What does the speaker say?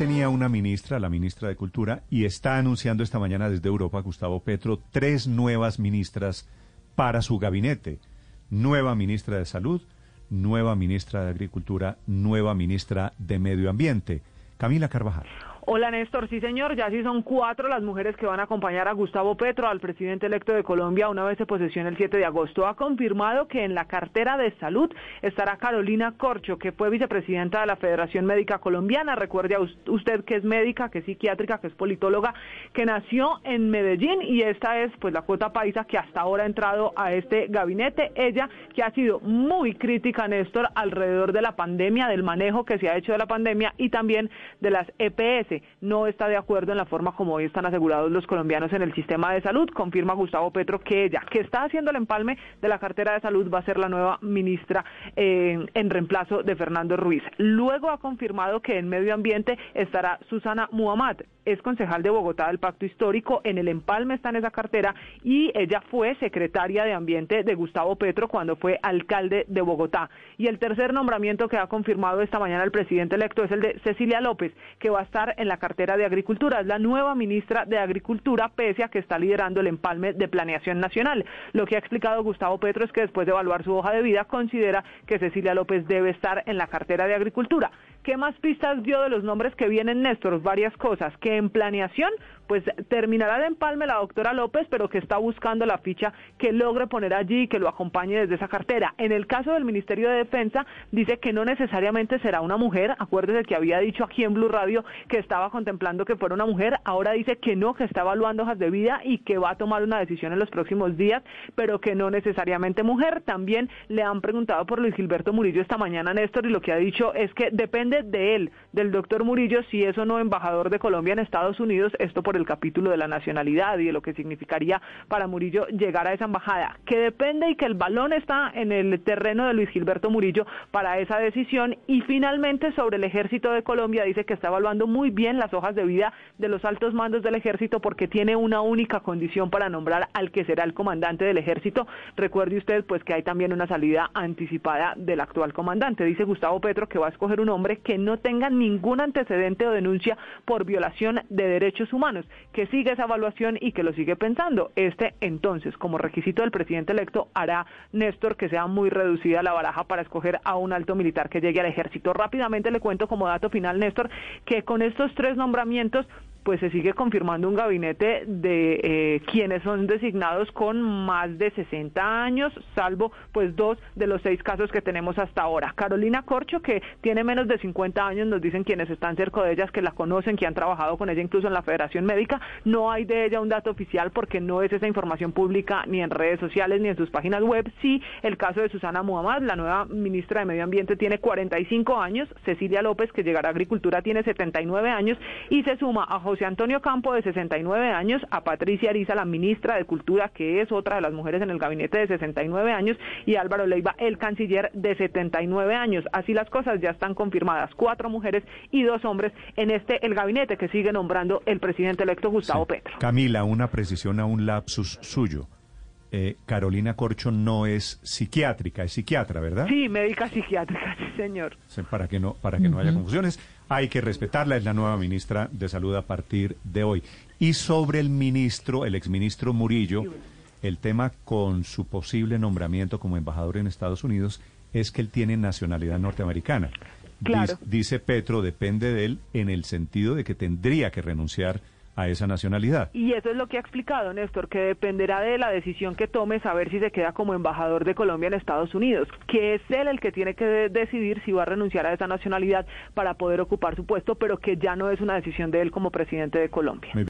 tenía una ministra, la ministra de Cultura, y está anunciando esta mañana desde Europa, Gustavo Petro, tres nuevas ministras para su gabinete. Nueva ministra de Salud, nueva ministra de Agricultura, nueva ministra de Medio Ambiente. Camila Carvajal. Hola Néstor, sí señor, ya sí son cuatro las mujeres que van a acompañar a Gustavo Petro, al presidente electo de Colombia, una vez se posesione el 7 de agosto. Ha confirmado que en la cartera de salud estará Carolina Corcho, que fue vicepresidenta de la Federación Médica Colombiana. Recuerde a usted que es médica, que es psiquiátrica, que es politóloga, que nació en Medellín y esta es pues la cuota paisa que hasta ahora ha entrado a este gabinete. Ella que ha sido muy crítica, Néstor, alrededor de la pandemia, del manejo que se ha hecho de la pandemia y también de las EPS no está de acuerdo en la forma como hoy están asegurados los colombianos en el sistema de salud. Confirma Gustavo Petro que ella, que está haciendo el empalme de la cartera de salud, va a ser la nueva ministra eh, en reemplazo de Fernando Ruiz. Luego ha confirmado que en medio ambiente estará Susana Muhammad, es concejal de Bogotá del Pacto Histórico, en el empalme está en esa cartera y ella fue secretaria de Ambiente de Gustavo Petro cuando fue alcalde de Bogotá. Y el tercer nombramiento que ha confirmado esta mañana el presidente electo es el de Cecilia López, que va a estar en la cartera de Agricultura. Es la nueva ministra de Agricultura, pese a que está liderando el empalme de Planeación Nacional. Lo que ha explicado Gustavo Petro es que después de evaluar su hoja de vida, considera que Cecilia López debe estar en la cartera de Agricultura. ¿Qué más pistas dio de los nombres que vienen, Néstor? Varias cosas. Que en planeación, pues terminará de empalme la doctora López, pero que está buscando la ficha que logre poner allí y que lo acompañe desde esa cartera. En el caso del Ministerio de Defensa, dice que no necesariamente será una mujer. Acuérdese que había dicho aquí en Blue Radio que estaba contemplando que fuera una mujer. Ahora dice que no, que está evaluando hojas de vida y que va a tomar una decisión en los próximos días, pero que no necesariamente mujer. También le han preguntado por Luis Gilberto Murillo esta mañana, Néstor, y lo que ha dicho es que depende de él, del doctor Murillo, si es o no embajador de Colombia en Estados Unidos, esto por el capítulo de la nacionalidad y de lo que significaría para Murillo llegar a esa embajada, que depende y que el balón está en el terreno de Luis Gilberto Murillo para esa decisión y finalmente sobre el ejército de Colombia dice que está evaluando muy bien las hojas de vida de los altos mandos del ejército porque tiene una única condición para nombrar al que será el comandante del ejército. Recuerde usted pues que hay también una salida anticipada del actual comandante. Dice Gustavo Petro que va a escoger un hombre que no tenga ningún antecedente o denuncia por violación de derechos humanos, que siga esa evaluación y que lo sigue pensando. Este, entonces, como requisito del presidente electo, hará Néstor que sea muy reducida la baraja para escoger a un alto militar que llegue al ejército. Rápidamente le cuento como dato final, Néstor, que con estos tres nombramientos pues se sigue confirmando un gabinete de eh, quienes son designados con más de 60 años, salvo pues dos de los seis casos que tenemos hasta ahora. Carolina Corcho, que tiene menos de 50 años, nos dicen quienes están cerca de ellas, que la conocen, que han trabajado con ella incluso en la Federación Médica. No hay de ella un dato oficial porque no es esa información pública ni en redes sociales ni en sus páginas web. Sí, el caso de Susana Muhammad, la nueva ministra de Medio Ambiente, tiene 45 años. Cecilia López, que llegará a Agricultura, tiene 79 años y se suma a José Antonio Campo, de 69 años, a Patricia Ariza, la ministra de Cultura, que es otra de las mujeres en el gabinete de 69 años, y Álvaro Leiva, el canciller, de 79 años. Así las cosas ya están confirmadas, cuatro mujeres y dos hombres en este, el gabinete que sigue nombrando el presidente electo Gustavo Petro. Camila, una precisión a un lapsus suyo. Eh, Carolina Corcho no es psiquiátrica, es psiquiatra, ¿verdad? Sí, médica psiquiátrica, sí, señor. Para que no, para que no haya confusiones, hay que respetarla, es la nueva ministra de Salud a partir de hoy. Y sobre el ministro, el exministro Murillo, el tema con su posible nombramiento como embajador en Estados Unidos es que él tiene nacionalidad norteamericana. Claro. Dice Petro, depende de él en el sentido de que tendría que renunciar a esa nacionalidad. Y eso es lo que ha explicado Néstor, que dependerá de la decisión que tome saber si se queda como embajador de Colombia en Estados Unidos, que es él el que tiene que decidir si va a renunciar a esa nacionalidad para poder ocupar su puesto, pero que ya no es una decisión de él como presidente de Colombia.